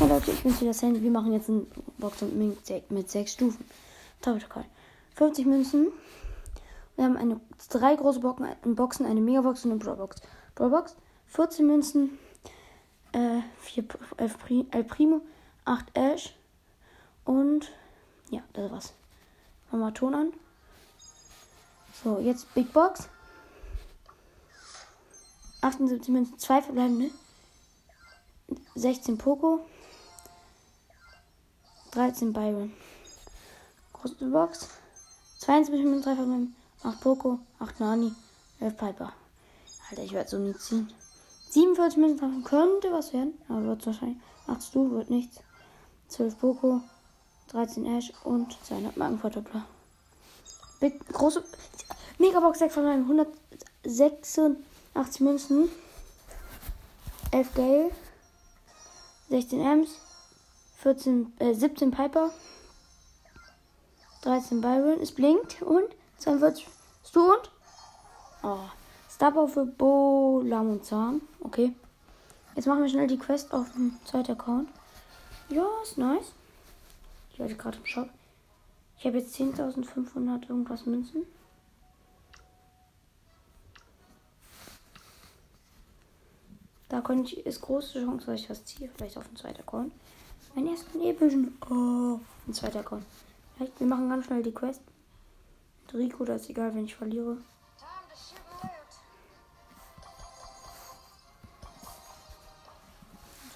Ja, Leute, ich bin's wieder Sandy. Wir machen jetzt ein Boxen mit, se- mit sechs Stufen. Total. 50 Münzen. Wir haben eine, drei große Boxen, Boxen eine Megabox und eine Brawlbox. Brawlbox, 14 Münzen, äh, 4 11 Pri, El Primo, 8 Ash und ja, das war's. Machen wir Ton an. So, jetzt Big Box. 78 Münzen, 2 verbleibende. 16 Poco. 13 Byron. Große Box. 22 Münzen, 3 verbleibende. 8 Poco, 8 Nani, 11 Piper. Alter, ich werde so nie ziehen. 47 Münzen treffen könnte was werden, aber wird wahrscheinlich. 8 Stu wird nichts. 12 Poco, 13 Ash und 200 Markenverdoppler. Big, große Megabox 6 von einem 186 Münzen. 11 Gale. 16 Ems. 14, äh, 17 Piper. 13 Byron. Es blinkt. Und 42 Stu und. Oh. Star für Bo, Lam und Zahn. Okay. Jetzt machen wir schnell die Quest auf dem zweiten Account. Ja, ist nice. Ich werde gerade im Shop. Ich habe jetzt 10.500 irgendwas Münzen. Da könnte ich, ist große Chance, dass ich was ziehe. Vielleicht auf den zweiten Account. Mein ersten epischen. Oh, ein zweiter Account. Vielleicht, wir machen ganz schnell die Quest. Mit Rico, das ist egal, wenn ich verliere.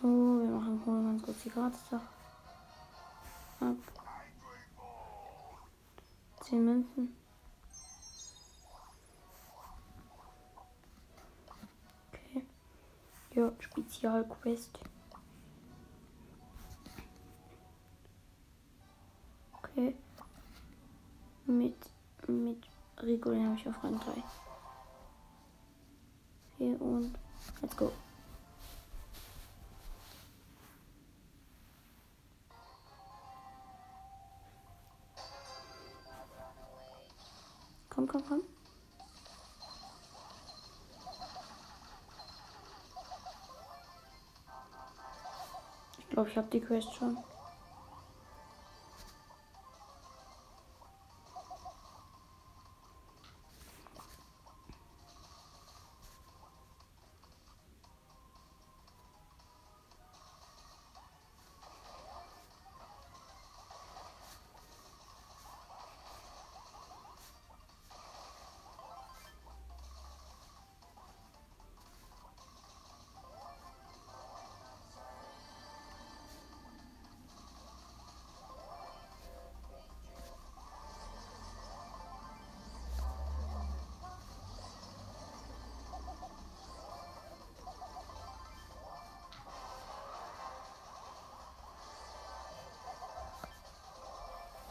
So, wir machen holen ganz kurz die Gratis-Sache. Ab. 10 Münzen. Okay. Ja, Spezialquest. Okay. Mit, mit Den habe ich auf Rang 3. Hier und let's go. Komm, komm, komm. Ich glaube, ich habe die Quest schon.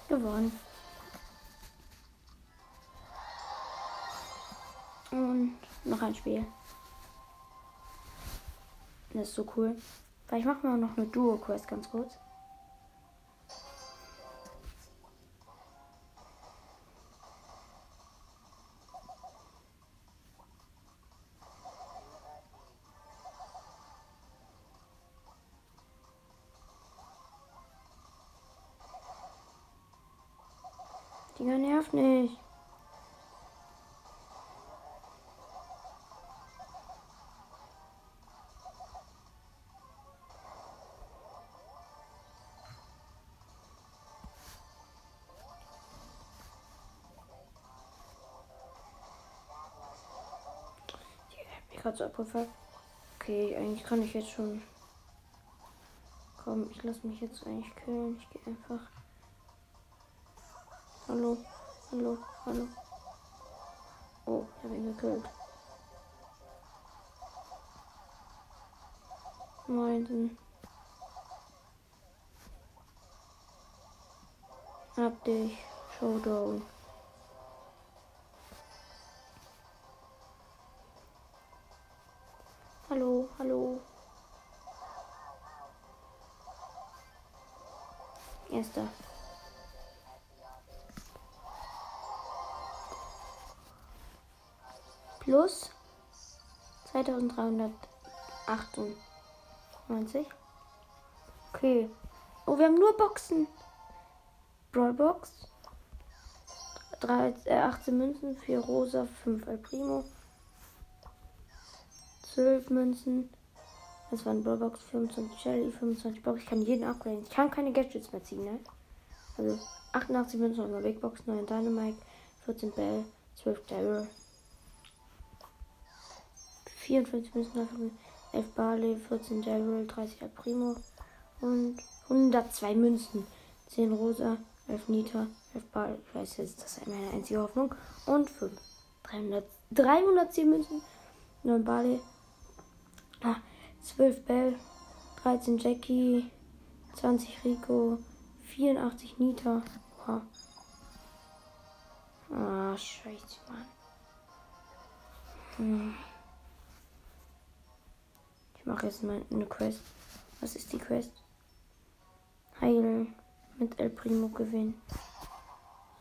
Gewonnen. Und noch ein Spiel. Das ist so cool. Vielleicht machen wir noch eine Duo-Quest ganz kurz. Gerade so abgefallen. Okay, eigentlich kann ich jetzt schon. Komm, ich lasse mich jetzt eigentlich killen. Ich gehe einfach. Hallo, hallo, hallo. Oh, ich habe ihn gekillt. Meinten. Hab dich. Showdown. 2398. Okay. Oh, wir haben nur Boxen. Brawlbox. 3, äh, 18 Münzen, 4 Rosa, 5 El Primo. 12 Münzen. Das war ein Brawlbox, 25 Shelly, 25 Box. Ich kann jeden upgraden. Ich kann keine Gadgets mehr ziehen, ne? Also 88 Münzen und Big Box, 9 Dynamite, 14 Bell, 12 Daryl. 54 Münzen, 11 Barley, 14 Daryl, 30 El Primo und 102 Münzen. 10 Rosa, 11 Nita, 11 Ball, ich weiß jetzt, das ist meine einzige Hoffnung. Und 5. 300, 310 Münzen, 9 Barley, ah, 12 Bell, 13 Jackie, 20 Rico, 84 Nita. Wow. Ah, scheiße, Mann. Hm. Mache jetzt mal eine Quest. Was ist die Quest? Heilen mit El Primo gewinnen.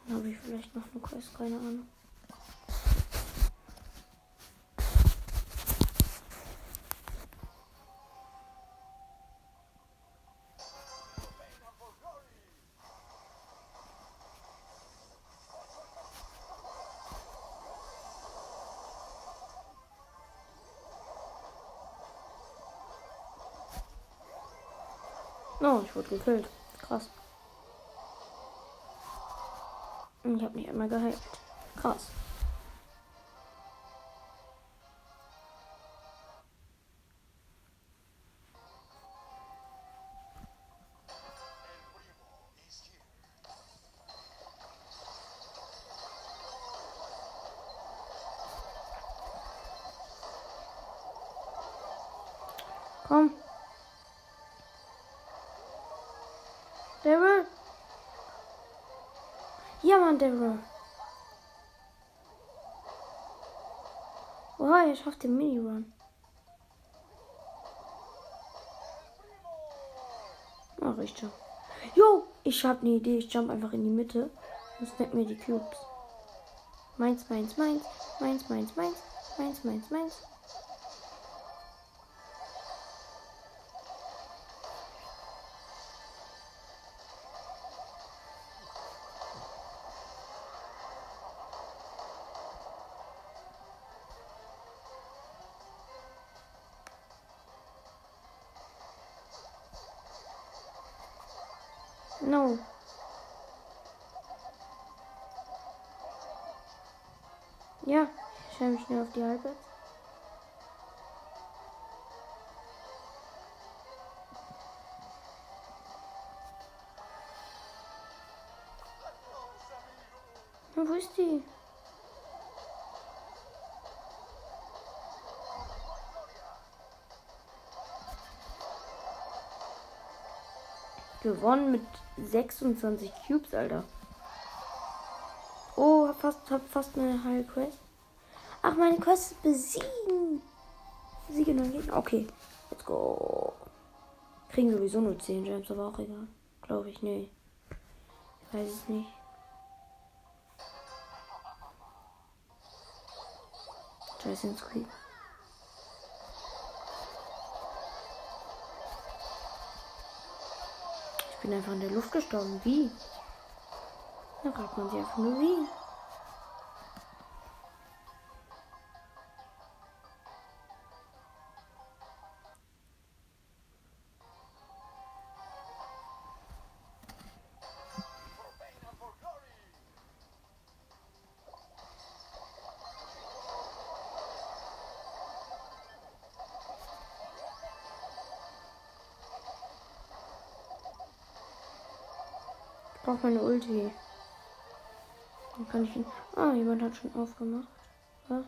Dann habe ich vielleicht noch eine Quest, keine Ahnung. Wurde gekillt. Krass. Ich habe nicht einmal geheilt. Krass. Der andere. Oh, ich schafft den Mini-Run. Mach ich schon. Jo, ich hab ne Idee. Ich jump einfach in die Mitte und snack mir die Cubes. Meins, meins, meins. Meins, meins, meins. Meins, meins, meins. Stelle mich schnell auf die Halbzeit. Wo ist die? Gewonnen mit 26 Cubes, Alter. Oh, hab fast, hab fast eine halbe Quest. Ach, meine Quest besiegen. Besiegen neuen Gegner. Okay, let's go. Kriegen sowieso nur 10 Gems, aber auch egal. Glaube ich, nee. Ich weiß es nicht. Jason Squeak. Ich bin einfach in der Luft gestorben. Wie? Da fragt man sich einfach nur wie. Brauche meine Ulti. Dann kann ich ihn. Ah, jemand hat schon aufgemacht. Was?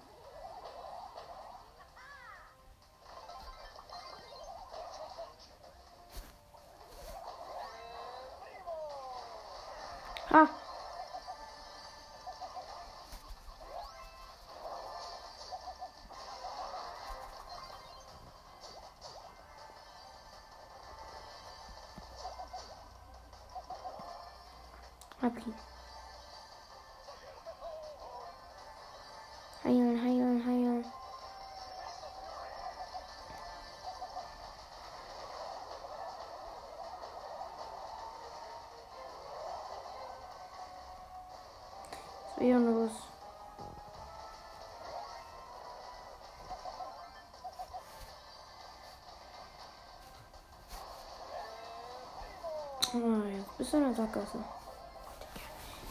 Oh, jetzt bist du in der Sackgasse.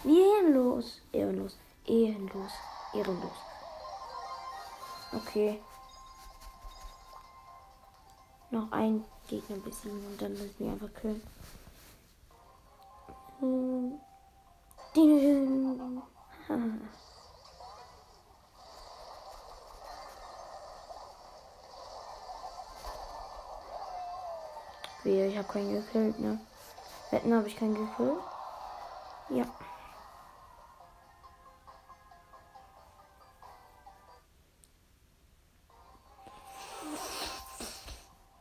Wie ehrenlos. Ehrenlos. Ehrenlos. Ehrenlos. Okay. Noch ein Gegner besiegen und dann müssen wir einfach killen. Hm. Wehe, ich habe keinen gekillt, ne? Wetten habe ich keinen gekillt? Ja.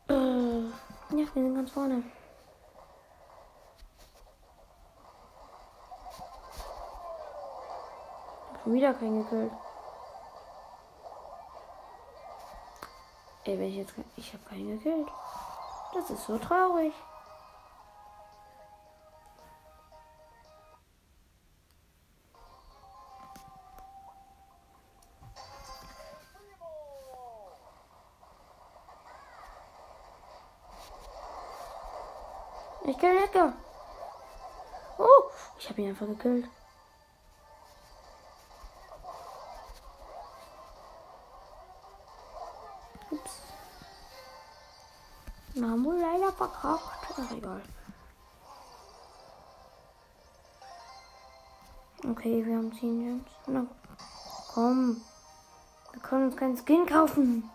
Äh, ja, wir sind ganz vorne. Schon wieder keinen gekillt. Ey, wenn ich jetzt. Ich habe keinen gekillt. Das ist so traurig. Ich habe ihn einfach gekillt. Ups. Wohl leider verkauft. Ach, egal. Okay, wir haben 10 Gems. Na, komm. Wir können uns keinen Skin kaufen.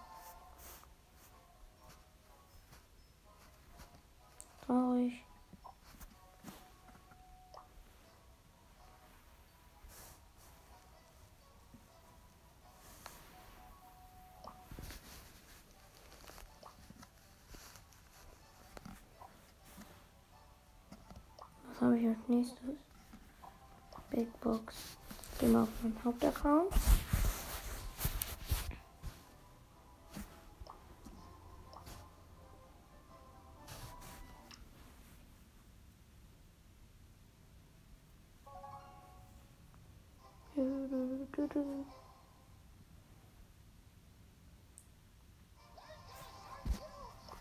Traurig. Was habe ich als nächstes? Big Box. Gehen wir auf meinen Hauptaccount.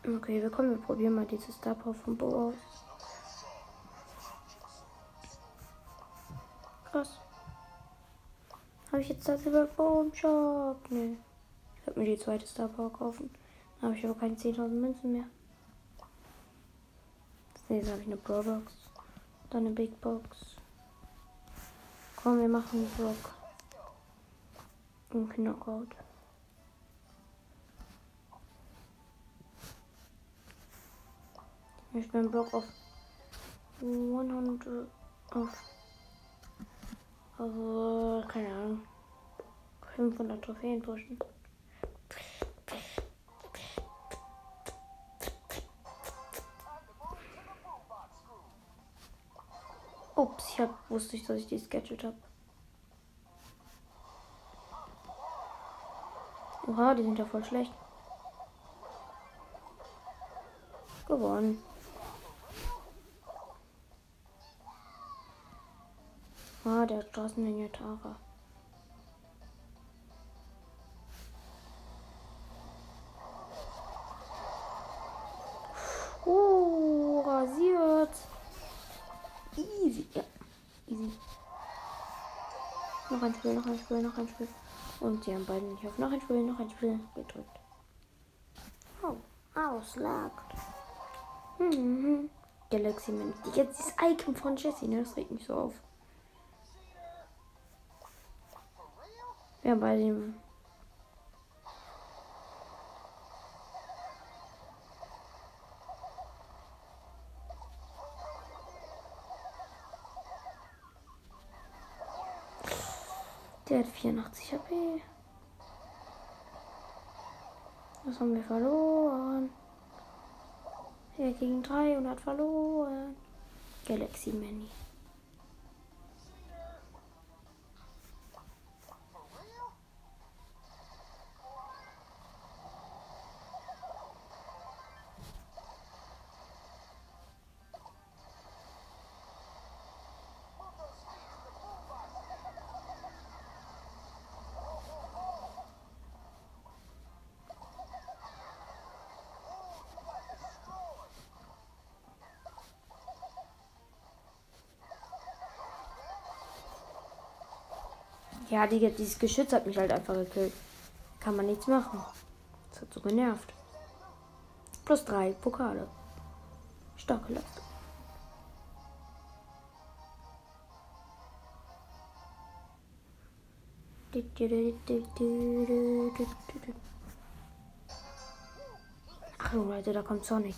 Okay, wir kommen, wir probieren mal dieses Star Power von Bo aus. Ich jetzt das über Bo im Shop? Nee. Ich werde mir die zweite Star Power kaufen. Dann habe ich aber keine 10.000 Münzen mehr. Nächstes habe ich eine Pro Box. Dann eine Big Box. Komm, wir machen Block. Ein Knockout. Ich bin Block auf 100 auf also, keine Ahnung 500 Trophäen pushen. Ups, ich hab, wusste ich, dass ich die Gadget habe. Oha, die sind ja voll schlecht. Gewonnen. Ah, der den Tara. Easy. Ja, easy. Noch ein Spiel, noch ein Spiel, noch ein Spiel. Und sie haben beide nicht auf noch ein Spiel, noch ein Spiel gedrückt. Oh, auslagt. Mhm. Galaxy Man. Jetzt das Icon von Jessie, ne? Das regt mich so auf. Ja, bei dem. Der hat 84 HP. Das haben wir verloren. Er gegen 300 verloren. Galaxy Many. Ja, Digga, dieses Geschütz hat mich halt einfach gekillt. Kann man nichts machen. Das hat so genervt. Plus drei Pokale. Starke Leistung. Ach Leute, da kommt Sonic.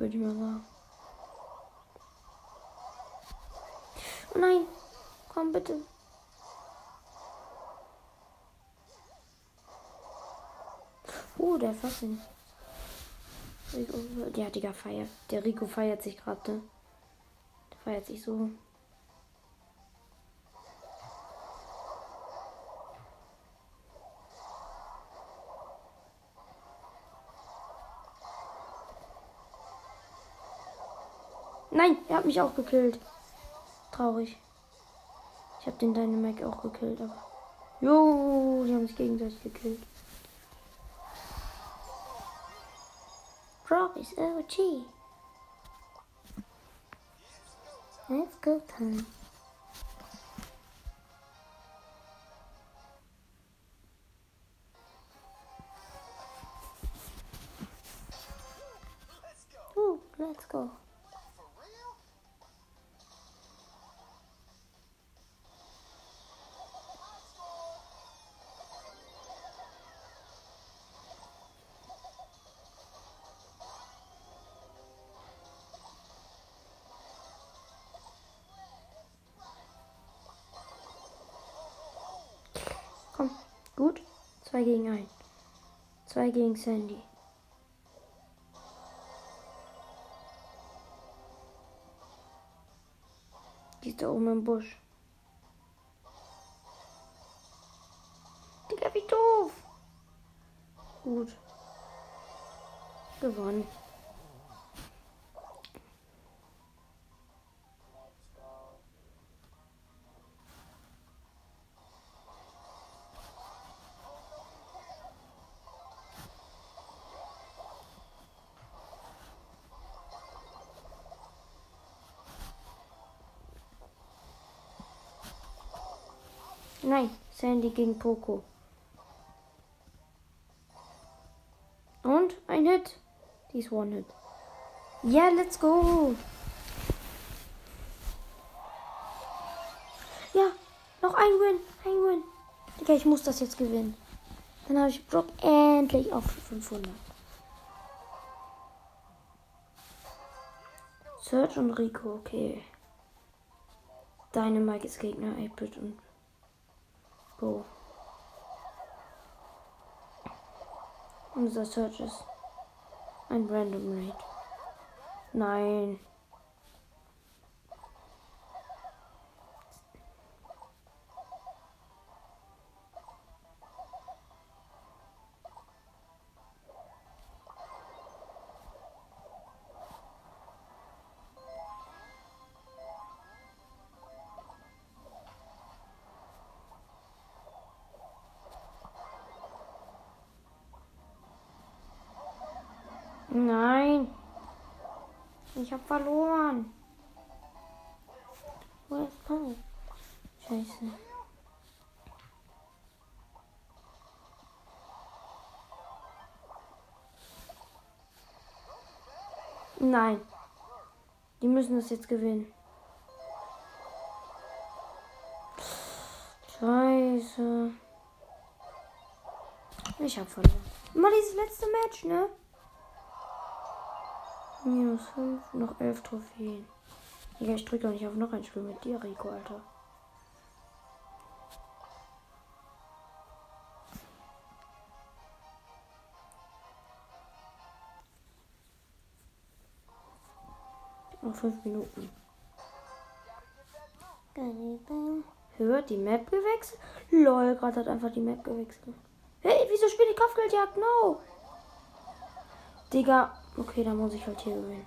Würde ich mal sagen. Oh nein, komm bitte. Uh, der fasst ihn. Ja, Digga, feiert. Der Rico feiert sich gerade. Ne? Der feiert sich so. Nein, er hat mich auch gekillt. Traurig. Ich habe den Dynamic auch gekillt, aber. Jo, die haben sich gegenseitig gekillt. Brock is OG. Let's go time. Ooh, let's go. Gut. Zwei gegen ein. Zwei gegen Sandy. Die ist da oben im Busch. Digga, wie doof. Gut. Gewonnen. Nein, Sandy gegen Poco. Und ein Hit. Die ist One Hit. Ja, let's go. Ja, noch ein Win. Ein Win. Digga, ich muss das jetzt gewinnen. Dann habe ich Brock endlich auf 500. Search und Rico, okay. Dynamite ist Gegner, 8-Bit und Bo. Unser Search ist ein Random Raid. Nein. Verloren. Wo ist Paul? Scheiße. Nein. Die müssen das jetzt gewinnen. Scheiße. Ich hab verloren. Mal dieses letzte Match, ne? Minus 5, noch 11 Trophäen. Ja, ich drücke doch nicht auf noch ein Spiel mit dir, Rico, Alter. Noch fünf Minuten. Hört die Map gewechselt? Lol, gerade hat einfach die Map gewechselt. Hey, wieso spiele ich Kopfgeldjagd? No! Digga, okay, dann muss ich halt hier gewinnen.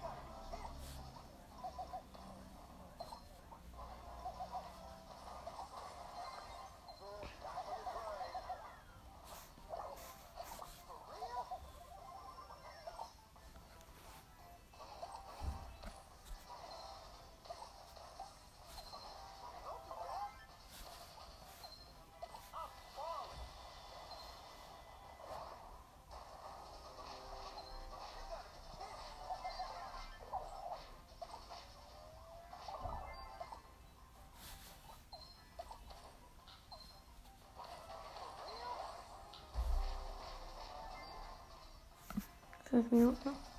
Fünf Minuten.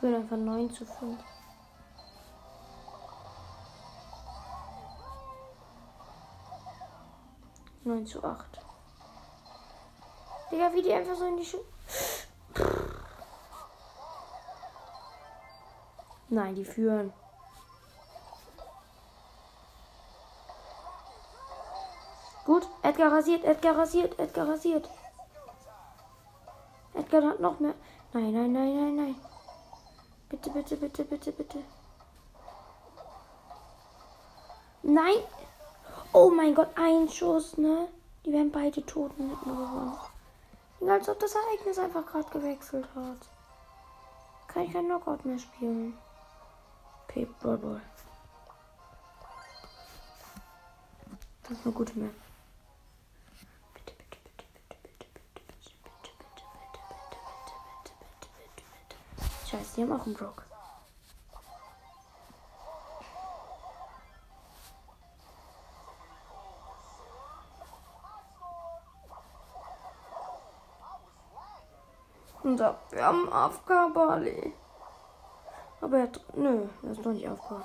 Ich will einfach 9 zu 5. Neun zu acht. Digga, wie die einfach so in die Schu Nein, die führen. Gut, Edgar rasiert, Edgar rasiert, Edgar rasiert. Edgar hat noch mehr. Nein, nein, nein, nein, nein. Bitte, bitte, bitte, bitte, bitte. Nein. Oh mein Gott, ein Schuss, ne? Die werden beide tot mit nur gewonnen. Als ob das Ereignis einfach gerade gewechselt hat. Kann ich kein Knockout mehr spielen. Okay, Brawl Ball. Das ist eine gute Map. Scheiße, die haben auch einen Brock. Unser, wir haben AFK Bali. Aber er hat, nö, er ist noch nicht AFK.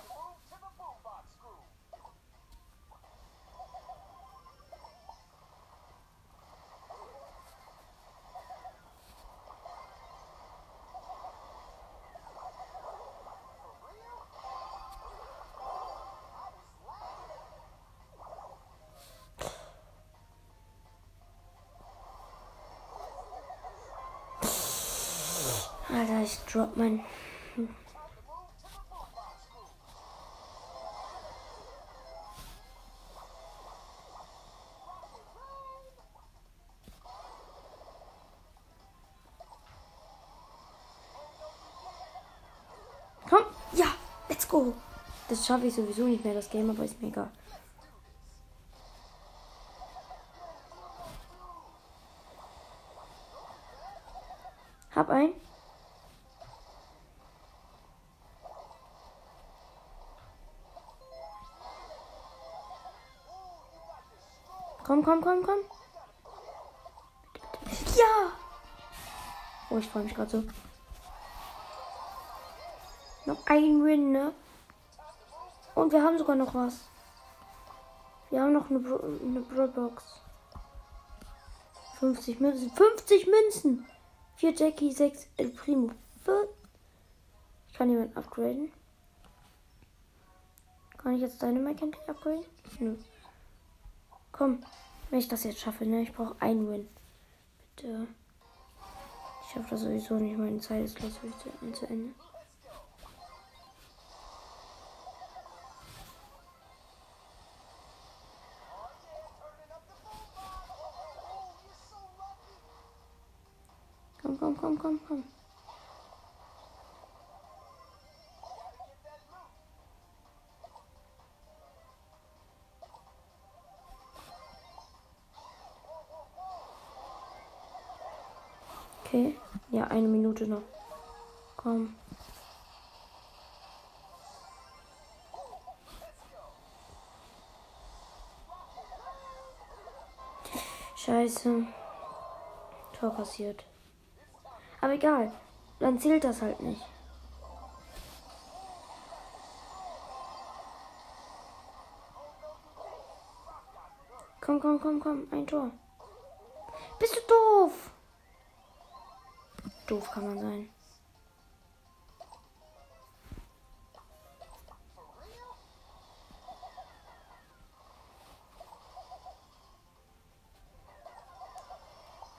Alter, ich drop mein. Komm, ja, let's go. Das schaffe ich sowieso nicht mehr, das Game, aber ist mir. Hab ein. Komm, komm, komm, komm. Ja! Oh, ich freue mich gerade so. Noch ein Win, ne? Und wir haben sogar noch was. Wir haben noch eine, Bro eine Bro-Box. 50 Münzen. 50 Münzen! 4 Jackie, 6 El Primo. 5. Ich kann jemanden upgraden. Kann ich jetzt deine Mike upgraden? Nö. Komm, wenn ich das jetzt schaffe, ne? Ich brauche einen Win. Bitte. Ich schaffe das sowieso nicht. Meine Zeit ist gleich zu Ende. Komm, komm, komm, komm, komm. eine Minute noch. Komm. Scheiße. Tor passiert. Aber egal. Dann zählt das halt nicht. Komm, komm, komm, komm. Ein Tor. Bist du doof? Doof kann man sein.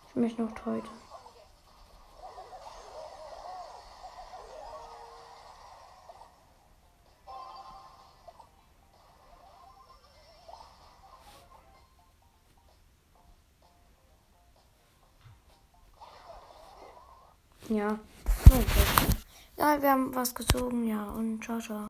Ich möchte noch heute. Ja. Ja, wir haben was gezogen, ja. Und ciao, ciao.